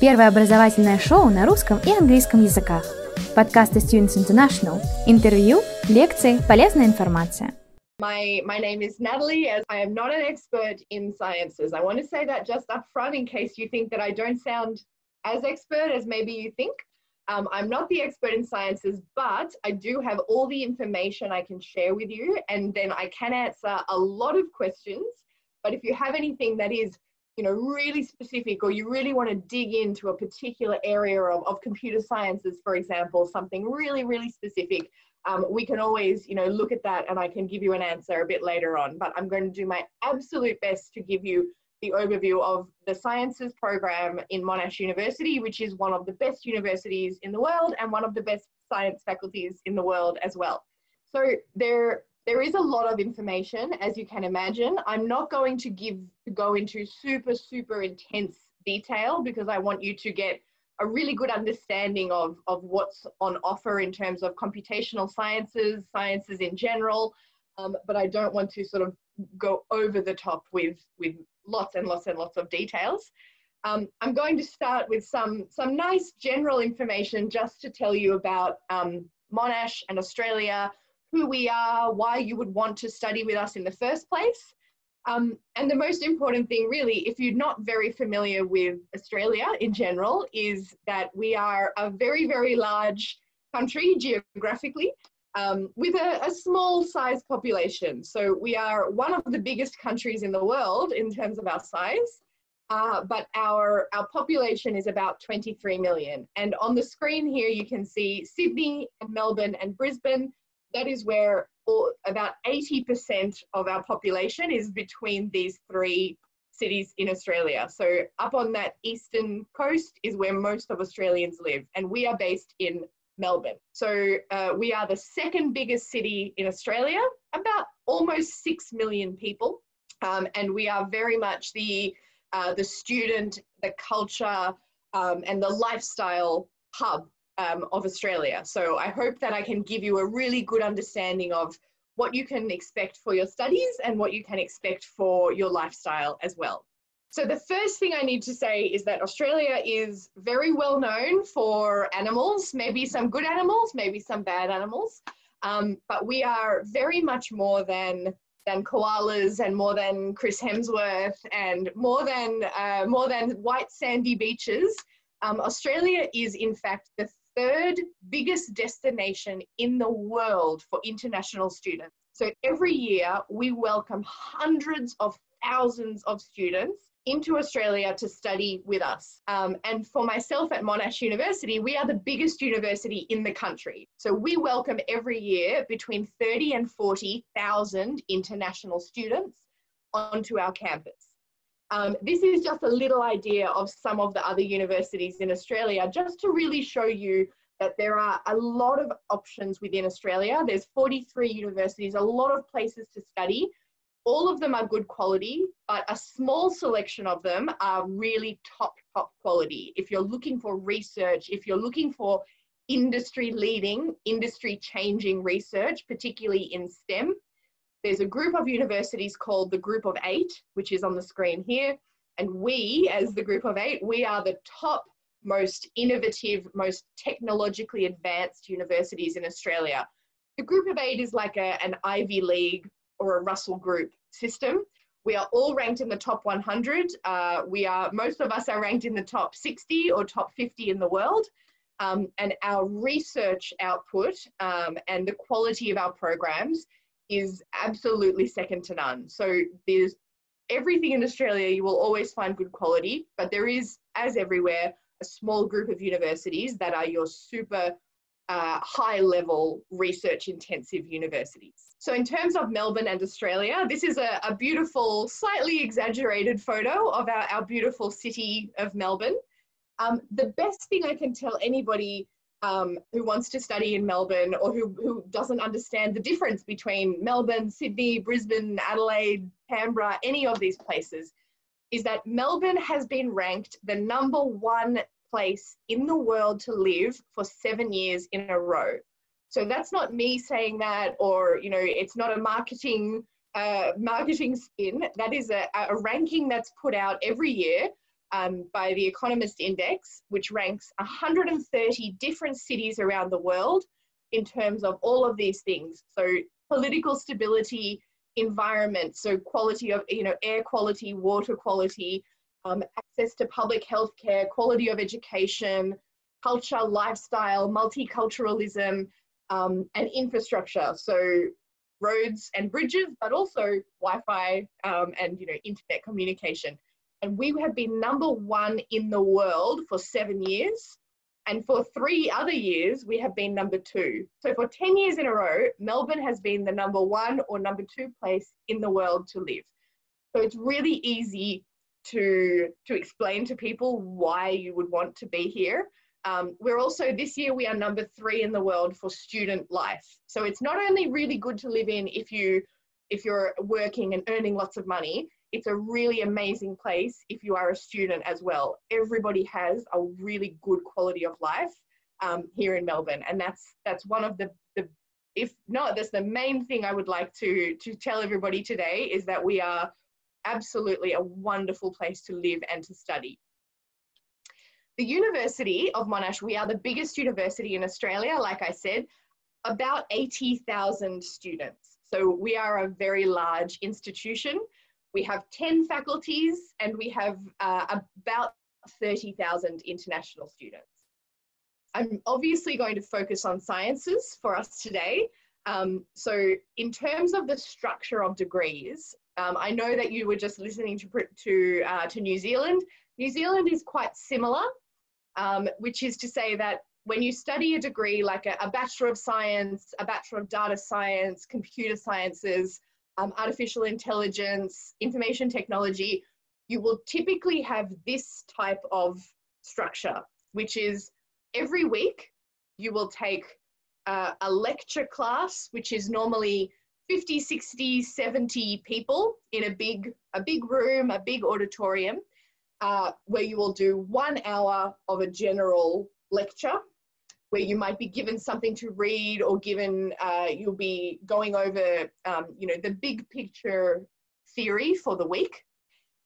Первое образовательное шоу на русском и английском языках. Подкасты Students International. Интервью, лекции, полезная информация. My, my name is Natalie, as I am not an expert in sciences. I want to say that just up front in case you think that I don't sound as expert as maybe you think. Um, I'm not the expert in sciences, but I do have all the information I can share with you, and then I can answer a lot of questions. But if you have anything that is you know, really specific, or you really want to dig into a particular area of, of computer sciences, for example, something really, really specific, um, we can always, you know, look at that and I can give you an answer a bit later on. But I'm going to do my absolute best to give you the overview of the sciences program in Monash University, which is one of the best universities in the world and one of the best science faculties in the world as well. So there, there is a lot of information, as you can imagine. I'm not going to give to go into super, super intense detail because I want you to get a really good understanding of, of what's on offer in terms of computational sciences, sciences in general, um, but I don't want to sort of go over the top with, with lots and lots and lots of details. Um, I'm going to start with some, some nice general information just to tell you about um, Monash and Australia, who we are, why you would want to study with us in the first place. Um, and the most important thing, really, if you're not very familiar with Australia in general, is that we are a very, very large country geographically um, with a, a, small size population. So we are one of the biggest countries in the world in terms of our size. Uh, but our, our population is about 23 million. And on the screen here, you can see Sydney and Melbourne and Brisbane. That is where all, about 80% of our population is between these three cities in Australia. So up on that eastern coast is where most of Australians live. And we are based in Melbourne. So uh, we are the second biggest city in Australia, about almost 6 million people. Um, and we are very much the, uh, the student, the culture, um, and the lifestyle hub um, of Australia. So I hope that I can give you a really good understanding of what you can expect for your studies and what you can expect for your lifestyle as well. So the first thing I need to say is that Australia is very well known for animals, maybe some good animals, maybe some bad animals, um, but we are very much more than than koalas and more than Chris Hemsworth and more than uh, more than white sandy beaches. Um, Australia is in fact the third biggest destination in the world for international students. So every year we welcome hundreds of thousands of students into Australia to study with us. Um, and for myself at Monash University, we are the biggest university in the country. So we welcome every year between 30 and 40,000 international students onto our campus. Um, this is just a little idea of some of the other universities in Australia, just to really show you that there are a lot of options within Australia. There's 43 universities, a lot of places to study all of them are good quality, but a small selection of them are really top, top quality. If you're looking for research, if you're looking for industry leading, industry changing research, particularly in STEM, there's a group of universities called the Group of Eight, which is on the screen here. And we, as the Group of Eight, we are the top most innovative, most technologically advanced universities in Australia. The Group of Eight is like a, an Ivy League or a Russell Group system. We are all ranked in the top 100. Uh, we are, most of us are ranked in the top 60 or top 50 in the world. Um, and our research output um, and the quality of our programs is absolutely second to none. So there's everything in Australia, you will always find good quality, but there is, as everywhere, a small group of universities that are your super uh, high level research intensive universities. So, in terms of Melbourne and Australia, this is a, a beautiful, slightly exaggerated photo of our, our beautiful city of Melbourne. Um, the best thing I can tell anybody um, who wants to study in Melbourne or who, who doesn't understand the difference between Melbourne, Sydney, Brisbane, Adelaide, Canberra, any of these places, is that Melbourne has been ranked the number one place in the world to live for seven years in a row. So that's not me saying that, or you know, it's not a marketing uh, marketing spin. That is a, a ranking that's put out every year um, by the Economist Index, which ranks 130 different cities around the world in terms of all of these things. So political stability, environment, so quality of, you know, air quality, water quality, um, access to public health care, quality of education, culture, lifestyle, multiculturalism, um, and infrastructure. So roads and bridges, but also Wi-Fi um, and you know internet communication. And we have been number one in the world for seven years. And for three other years, we have been number two. So for 10 years in a row, Melbourne has been the number one or number two place in the world to live. So it's really easy to, to explain to people why you would want to be here. Um, we're also, this year, we are number three in the world for student life. So it's not only really good to live in if, you, if you're working and earning lots of money, it's a really amazing place if you are a student as well. Everybody has a really good quality of life um, here in Melbourne. And that's, that's one of the, the, if not, that's the main thing I would like to, to tell everybody today is that we are absolutely a wonderful place to live and to study. The University of Monash, we are the biggest university in Australia, like I said, about 80,000 students. So we are a very large institution. We have 10 faculties and we have uh, about 30,000 international students. I'm obviously going to focus on sciences for us today. Um, so in terms of the structure of degrees, um, I know that you were just listening to, to, uh, to New Zealand. New Zealand is quite similar, um, which is to say that when you study a degree like a, a, Bachelor of Science, a Bachelor of Data Science, Computer Sciences, um, Artificial Intelligence, Information Technology, you will typically have this type of structure, which is every week you will take uh, a lecture class, which is normally 50, 60, 70 people in a big, a big room, a big auditorium, uh, where you will do one hour of a general lecture, where you might be given something to read or given, uh, you'll be going over, um, you know, the big picture theory for the week.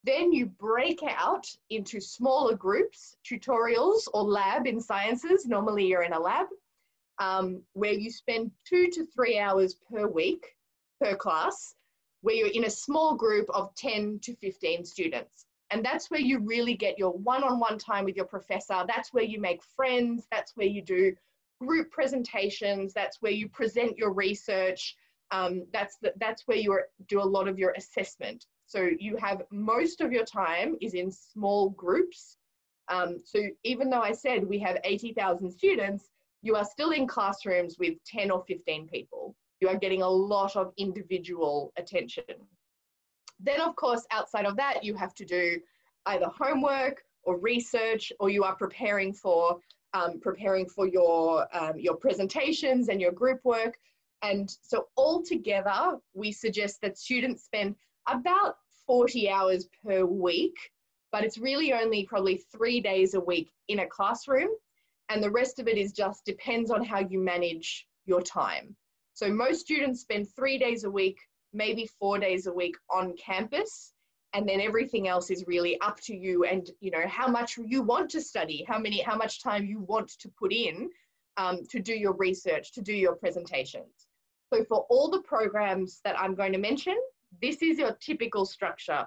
Then you break out into smaller groups, tutorials or lab in sciences. Normally you're in a lab um, where you spend two to three hours per week per class where you're in a small group of 10 to 15 students. And that's where you really get your one on one time with your professor. That's where you make friends. That's where you do group presentations. That's where you present your research. Um, that's, the, that's where you do a lot of your assessment. So you have most of your time is in small groups. Um, so even though I said we have 80,000 students, you are still in classrooms with 10 or 15 people you are getting a lot of individual attention. Then, of course, outside of that, you have to do either homework or research, or you are preparing for um, preparing for your um, your presentations and your group work. And so, altogether, we suggest that students spend about 40 hours per week, but it's really only probably three days a week in a classroom, and the rest of it is just depends on how you manage your time. So most students spend three days a week, maybe four days a week on campus. And then everything else is really up to you and you know how much you want to study, how many, how much time you want to put in um, to do your research, to do your presentations. So for all the programs that I'm going to mention, this is your typical structure.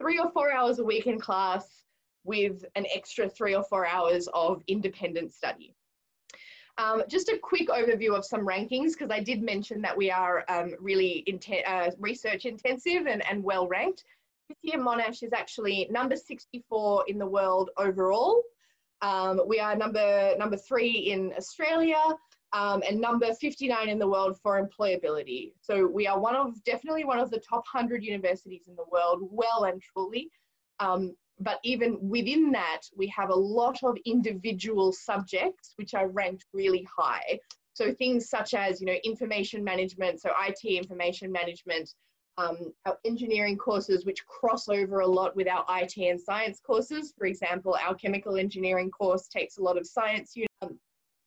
Three or four hours a week in class with an extra three or four hours of independent study. Um, just a quick overview of some rankings, because I did mention that we are um, really uh, research intensive and, and well ranked. This year, Monash is actually number 64 in the world overall. Um, we are number, number three in Australia um, and number 59 in the world for employability. So we are one of, definitely one of the top 100 universities in the world, well and truly. Um, but even within that, we have a lot of individual subjects which are ranked really high. So things such as, you know, information management, so IT information management, um, our engineering courses, which cross over a lot with our IT and science courses. For example, our chemical engineering course takes a lot of science. Um,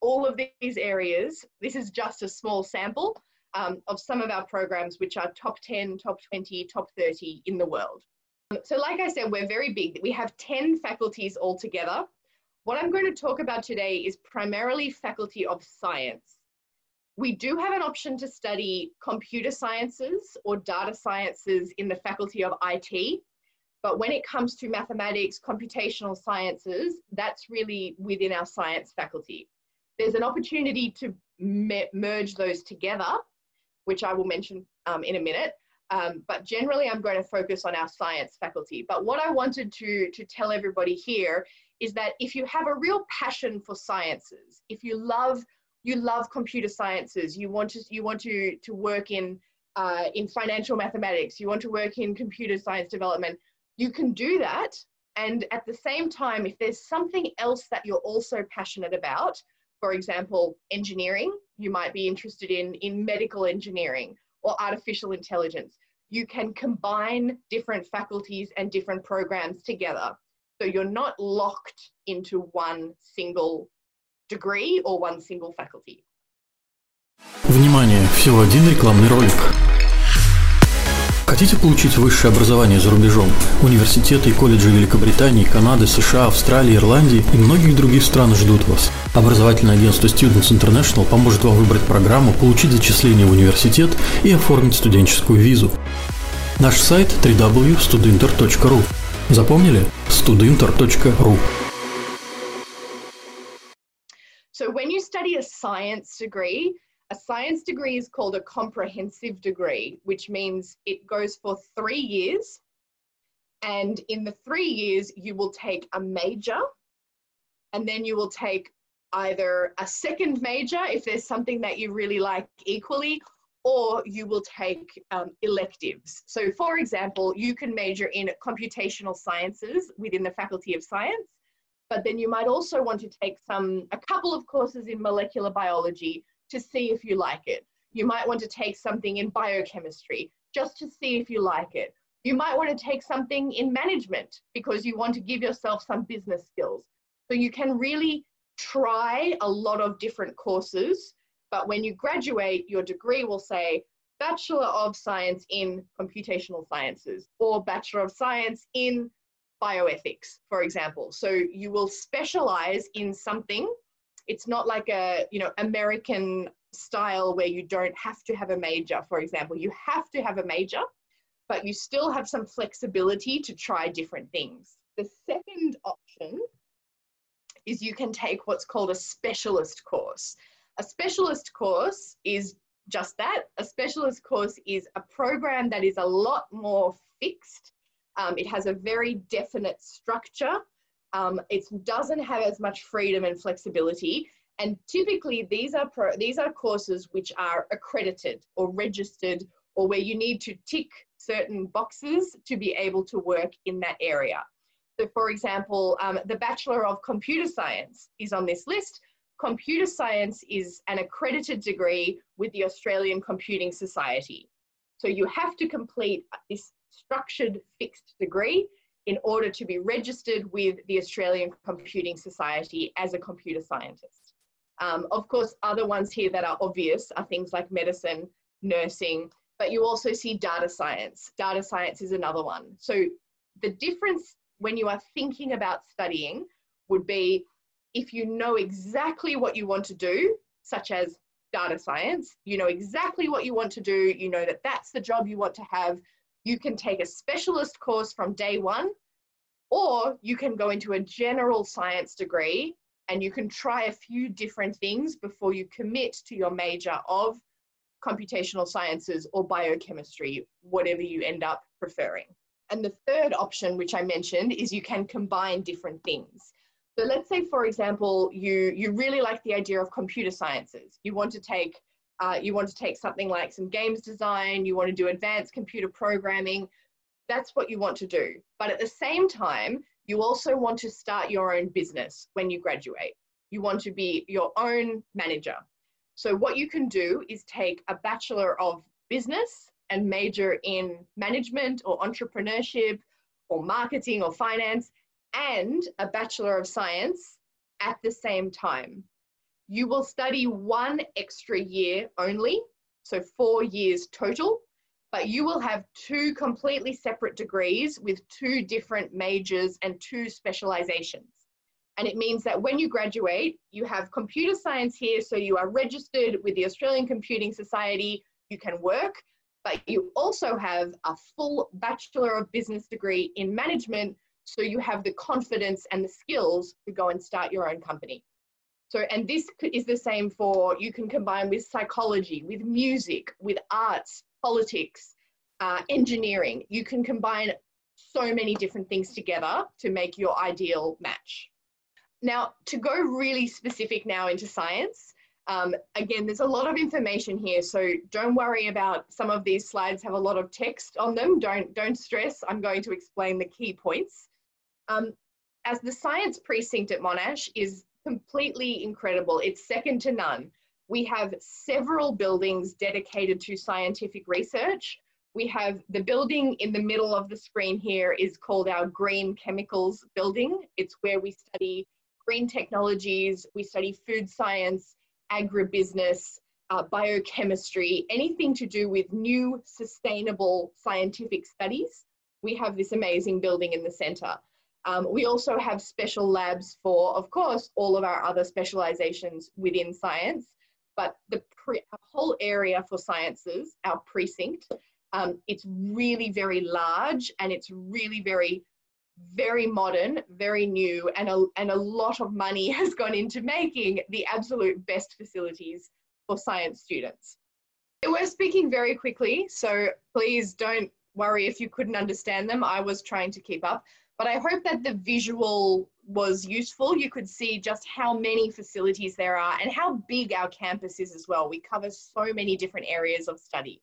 all of these areas, this is just a small sample um, of some of our programs, which are top 10, top 20, top 30 in the world. So like I said, we're very big. We have 10 faculties altogether. What I'm going to talk about today is primarily faculty of science. We do have an option to study computer sciences or data sciences in the faculty of IT, but when it comes to mathematics, computational sciences, that's really within our science faculty. There's an opportunity to me merge those together, which I will mention um, in a minute. Um, but generally, I'm going to focus on our science faculty. But what I wanted to, to tell everybody here is that if you have a real passion for sciences, if you love you love computer sciences, you want to you want to to work in uh, in financial mathematics, you want to work in computer science development, you can do that. And at the same time, if there's something else that you're also passionate about, for example, engineering, you might be interested in in medical engineering or artificial intelligence you can combine different faculties and different programs together. So you're not locked into one single degree or one single faculty. Внимание! Всего один рекламный ролик. Хотите получить высшее образование за рубежом? Университеты и колледжи Великобритании, Канады, США, Австралии, Ирландии и многих других стран ждут вас. Образовательное агентство Students International поможет вам выбрать программу, получить зачисление в университет и оформить студенческую визу. Наш сайт www.studinter.ru Запомнили? studinter.ru So when you study a science degree, a science degree is called a comprehensive degree, which means it goes for three years. And in the three years, you will take a major, and then you will take either a second major if there's something that you really like equally, or you will take um, electives. So, for example, you can major in computational sciences within the Faculty of Science, but then you might also want to take some a couple of courses in molecular biology to see if you like it. You might want to take something in biochemistry just to see if you like it. You might want to take something in management because you want to give yourself some business skills. So you can really try a lot of different courses but when you graduate, your degree will say Bachelor of Science in Computational Sciences or Bachelor of Science in Bioethics, for example. So you will specialize in something. It's not like a, you know, American style where you don't have to have a major, for example. You have to have a major, but you still have some flexibility to try different things. The second option is you can take what's called a specialist course. A specialist course is just that. A specialist course is a program that is a lot more fixed. Um, it has a very definite structure. Um, it doesn't have as much freedom and flexibility. And typically, these are pro- these are courses which are accredited or registered, or where you need to tick certain boxes to be able to work in that area. So, for example, um, the Bachelor of Computer Science is on this list, computer science is an accredited degree with the Australian Computing Society. So you have to complete this structured fixed degree in order to be registered with the Australian Computing Society as a computer scientist. Um, of course, other ones here that are obvious are things like medicine, nursing, but you also see data science. Data science is another one. So the difference when you are thinking about studying would be if you know exactly what you want to do, such as data science, you know exactly what you want to do, you know that that's the job you want to have, you can take a specialist course from day one, or you can go into a general science degree and you can try a few different things before you commit to your major of computational sciences or biochemistry, whatever you end up preferring. And the third option, which I mentioned, is you can combine different things. So let's say, for example, you, you really like the idea of computer sciences. You want to take uh, you want to take something like some games design, you want to do advanced computer programming. That's what you want to do. But at the same time, you also want to start your own business when you graduate. You want to be your own manager. So what you can do is take a Bachelor of Business and major in management or entrepreneurship or marketing or finance and a Bachelor of Science at the same time. You will study one extra year only, so four years total, but you will have two completely separate degrees with two different majors and two specializations. And it means that when you graduate, you have computer science here, so you are registered with the Australian Computing Society, you can work, but you also have a full Bachelor of Business degree in management, so you have the confidence and the skills to go and start your own company. So, and this is the same for you can combine with psychology, with music, with arts, politics, uh, engineering. You can combine so many different things together to make your ideal match. Now, to go really specific now into science, um, again, there's a lot of information here, so don't worry about some of these slides have a lot of text on them. Don't, don't stress, I'm going to explain the key points. Um, as the science precinct at Monash is completely incredible, it's second to none. We have several buildings dedicated to scientific research. We have the building in the middle of the screen here is called our Green Chemicals building. It's where we study green technologies, we study food science, agribusiness, uh, biochemistry, anything to do with new sustainable scientific studies. We have this amazing building in the center. Um, we also have special labs for, of course, all of our other specializations within science, but the whole area for sciences, our precinct, um, it's really very large and it's really very very modern, very new, and a, and a lot of money has gone into making the absolute best facilities for science students. We're speaking very quickly, so please don't worry if you couldn't understand them. I was trying to keep up, but I hope that the visual was useful. You could see just how many facilities there are and how big our campus is as well. We cover so many different areas of study.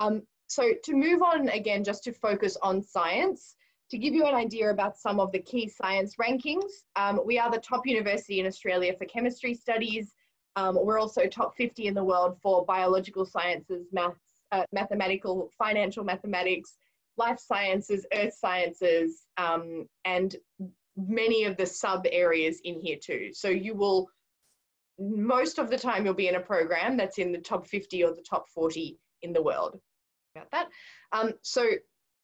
Um, so to move on again, just to focus on science, to give you an idea about some of the key science rankings, um, we are the top university in Australia for chemistry studies. Um, we're also top 50 in the world for biological sciences, maths, uh, mathematical, financial mathematics, life sciences, earth sciences, um, and many of the sub areas in here too. So you will, most of the time, you'll be in a program that's in the top 50 or the top 40 in the world. About that. Um, so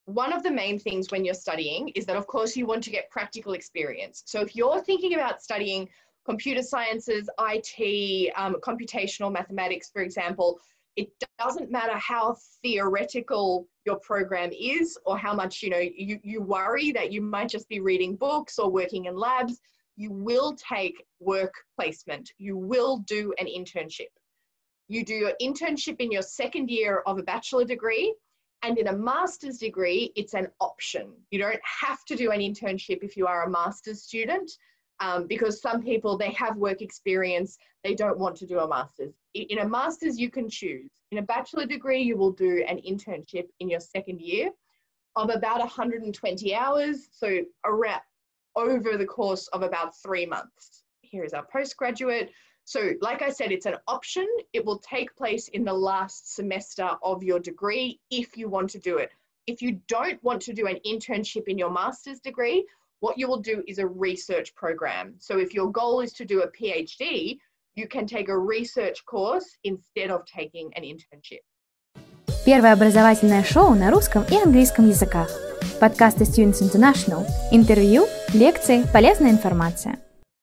one of the main things when you're studying is that, of course, you want to get practical experience. So if you're thinking about studying computer sciences, IT, um, computational mathematics, for example, it doesn't matter how theoretical your program is or how much you know you, you worry that you might just be reading books or working in labs you will take work placement. You will do an internship. You do your internship in your second year of a bachelor degree and in a master's degree, it's an option. You don't have to do an internship if you are a master's student, um, because some people, they have work experience, they don't want to do a master's. In a master's, you can choose. In a bachelor degree, you will do an internship in your second year of about 120 hours, so around over the course of about three months. Here is our postgraduate. So, like I said, it's an option. It will take place in the last semester of your degree if you want to do it. If you don't want to do an internship in your master's degree, what you will do is a research program. So if your goal is to do a PhD, you can take a research course instead of taking an internship. Первое образовательное шоу на русском и английском языках. Подкасты Students International. Интервью, лекции, полезная информация.